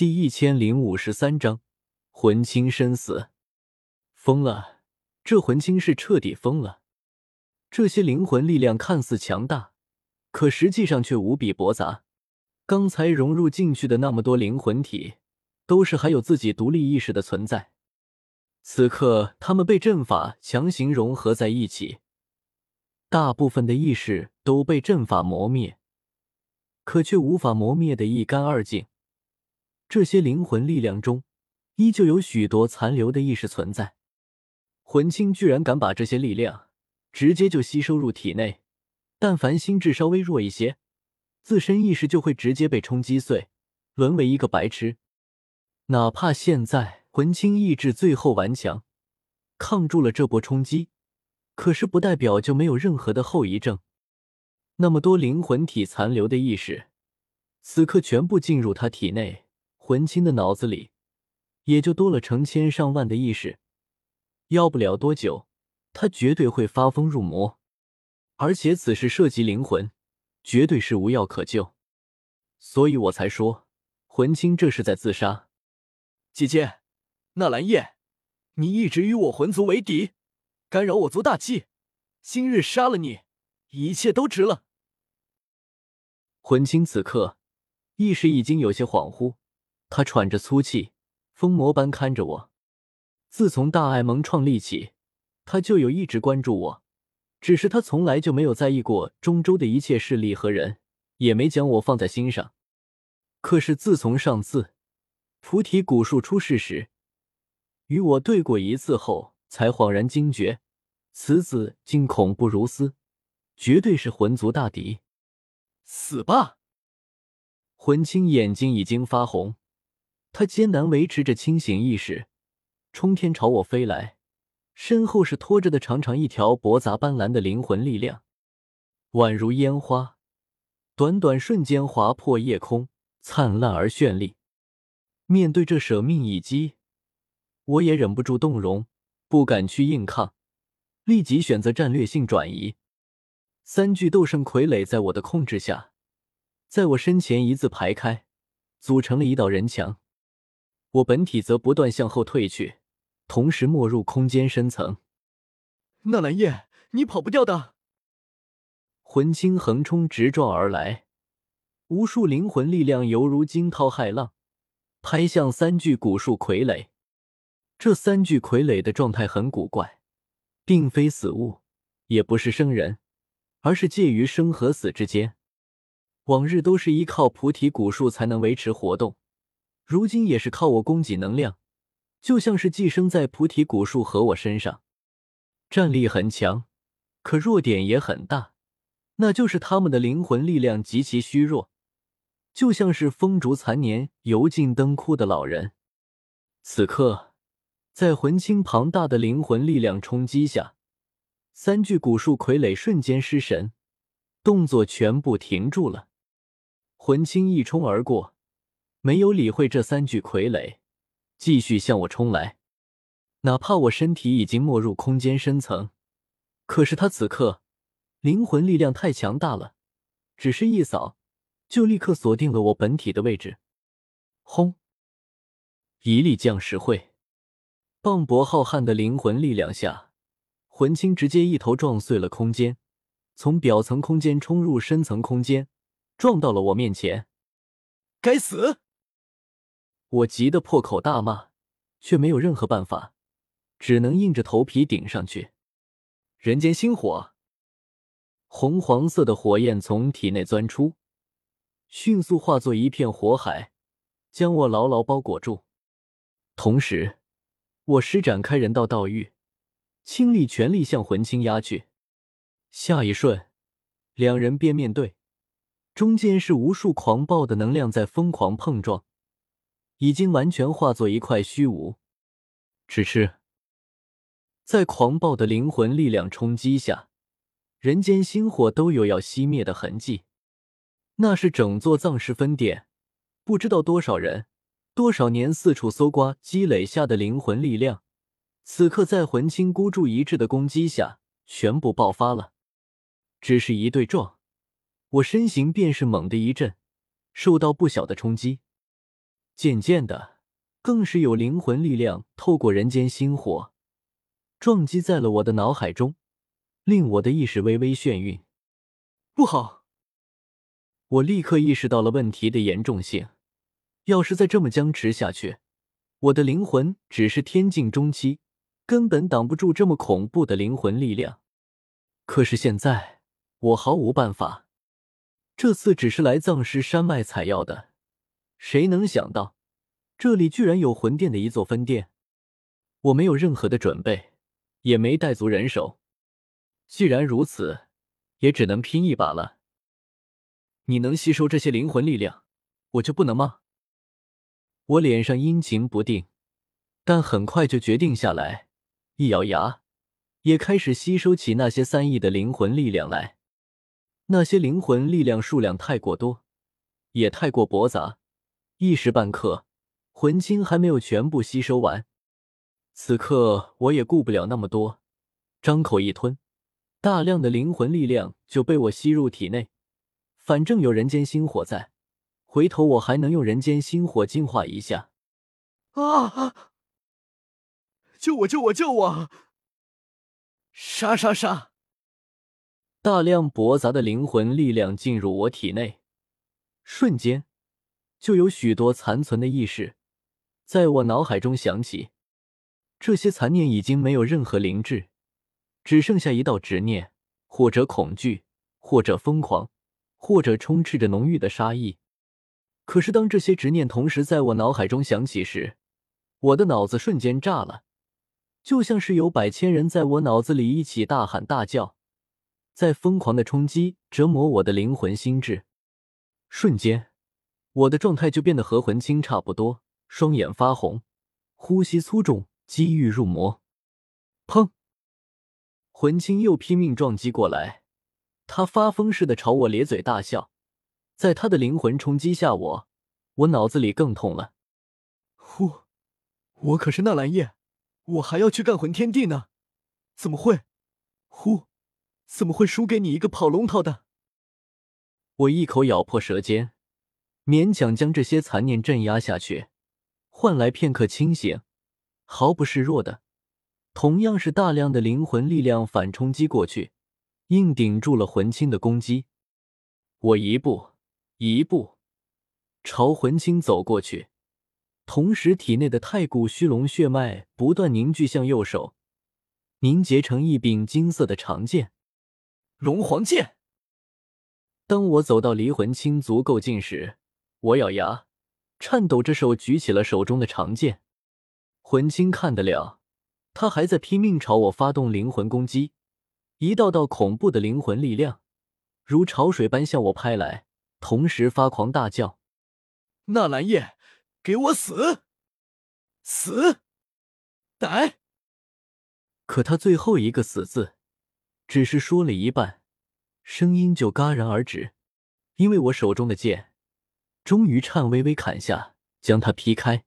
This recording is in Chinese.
第一千零五十三章魂青身死。疯了！这魂青是彻底疯了。这些灵魂力量看似强大，可实际上却无比驳杂。刚才融入进去的那么多灵魂体，都是还有自己独立意识的存在。此刻，他们被阵法强行融合在一起，大部分的意识都被阵法磨灭，可却无法磨灭的一干二净。这些灵魂力量中，依旧有许多残留的意识存在。魂青居然敢把这些力量直接就吸收入体内，但凡心智稍微弱一些，自身意识就会直接被冲击碎，沦为一个白痴。哪怕现在魂青意志最后顽强，抗住了这波冲击，可是不代表就没有任何的后遗症。那么多灵魂体残留的意识，此刻全部进入他体内。魂青的脑子里也就多了成千上万的意识，要不了多久，他绝对会发疯入魔。而且此事涉及灵魂，绝对是无药可救，所以我才说魂青这是在自杀。姐姐，纳兰叶，你一直与我魂族为敌，干扰我族大计，今日杀了你，一切都值了。魂青此刻意识已经有些恍惚。他喘着粗气，疯魔般看着我。自从大爱盟创立起，他就有一直关注我，只是他从来就没有在意过中州的一切势力和人，也没将我放在心上。可是自从上次菩提古树出事时，与我对过一次后，才恍然惊觉，此子竟恐怖如斯，绝对是魂族大敌。死吧！魂青眼睛已经发红。他艰难维持着清醒意识，冲天朝我飞来，身后是拖着的长长一条驳杂斑斓的灵魂力量，宛如烟花，短短瞬间划破夜空，灿烂而绚丽。面对这舍命一击，我也忍不住动容，不敢去硬抗，立即选择战略性转移。三具斗圣傀儡在我的控制下，在我身前一字排开，组成了一道人墙。我本体则不断向后退去，同时没入空间深层。纳兰叶，你跑不掉的！魂青横冲直撞而来，无数灵魂力量犹如惊涛骇浪，拍向三具古树傀儡。这三具傀儡的状态很古怪，并非死物，也不是生人，而是介于生和死之间。往日都是依靠菩提古树才能维持活动。如今也是靠我供给能量，就像是寄生在菩提古树和我身上，战力很强，可弱点也很大，那就是他们的灵魂力量极其虚弱，就像是风烛残年、油尽灯枯的老人。此刻，在魂青庞大的灵魂力量冲击下，三具古树傀儡瞬间失神，动作全部停住了。魂青一冲而过。没有理会这三具傀儡，继续向我冲来。哪怕我身体已经没入空间深层，可是他此刻灵魂力量太强大了，只是一扫，就立刻锁定了我本体的位置。轰！一力降石会，磅礴浩瀚的灵魂力量下，魂青直接一头撞碎了空间，从表层空间冲入深层空间，撞到了我面前。该死！我急得破口大骂，却没有任何办法，只能硬着头皮顶上去。人间星火，红黄色的火焰从体内钻出，迅速化作一片火海，将我牢牢包裹住。同时，我施展开人道道域，倾力全力向魂青压去。下一瞬，两人便面对，中间是无数狂暴的能量在疯狂碰撞。已经完全化作一块虚无，只是在狂暴的灵魂力量冲击下，人间星火都有要熄灭的痕迹。那是整座藏尸分店，不知道多少人、多少年四处搜刮积累下的灵魂力量，此刻在魂青孤注一掷的攻击下，全部爆发了。只是一对撞，我身形便是猛地一震，受到不小的冲击。渐渐的，更是有灵魂力量透过人间星火，撞击在了我的脑海中，令我的意识微微眩晕。不好！我立刻意识到了问题的严重性。要是再这么僵持下去，我的灵魂只是天境中期，根本挡不住这么恐怖的灵魂力量。可是现在，我毫无办法。这次只是来藏尸山脉采药的，谁能想到这里居然有魂殿的一座分店？我没有任何的准备，也没带足人手。既然如此，也只能拼一把了。你能吸收这些灵魂力量，我就不能吗？我脸上阴晴不定，但很快就决定下来，一咬牙，也开始吸收起那些三亿的灵魂力量来。那些灵魂力量数量太过多，也太过驳杂，一时半刻，魂青还没有全部吸收完。此刻我也顾不了那么多，张口一吞，大量的灵魂力量就被我吸入体内。反正有人间星火在。回头我还能用人间星火净化一下。啊！救我！救我！救我！杀杀杀！大量驳杂的灵魂力量进入我体内，瞬间就有许多残存的意识在我脑海中响起。这些残念已经没有任何灵智，只剩下一道执念，或者恐惧，或者疯狂，或者充斥着浓郁的杀意。可是，当这些执念同时在我脑海中响起时，我的脑子瞬间炸了，就像是有百千人在我脑子里一起大喊大叫，在疯狂的冲击、折磨我的灵魂心智。瞬间，我的状态就变得和魂青差不多，双眼发红，呼吸粗重，机遇入魔。砰！魂青又拼命撞击过来，他发疯似的朝我咧嘴大笑。在他的灵魂冲击下，我，我脑子里更痛了。呼，我可是纳兰叶，我还要去干魂天地呢，怎么会？呼，怎么会输给你一个跑龙套的？我一口咬破舌尖，勉强将这些残念镇压下去，换来片刻清醒，毫不示弱的，同样是大量的灵魂力量反冲击过去，硬顶住了魂青的攻击。我一步。一步朝魂青走过去，同时体内的太古虚龙血脉不断凝聚向右手，凝结成一柄金色的长剑——龙皇剑。当我走到离魂青足够近时，我咬牙，颤抖着手举起了手中的长剑。魂青看得了，他还在拼命朝我发动灵魂攻击，一道道恐怖的灵魂力量如潮水般向我拍来。同时发狂大叫：“纳兰叶，给我死！死！歹！”可他最后一个“死”字，只是说了一半，声音就戛然而止，因为我手中的剑终于颤巍巍砍下，将他劈开。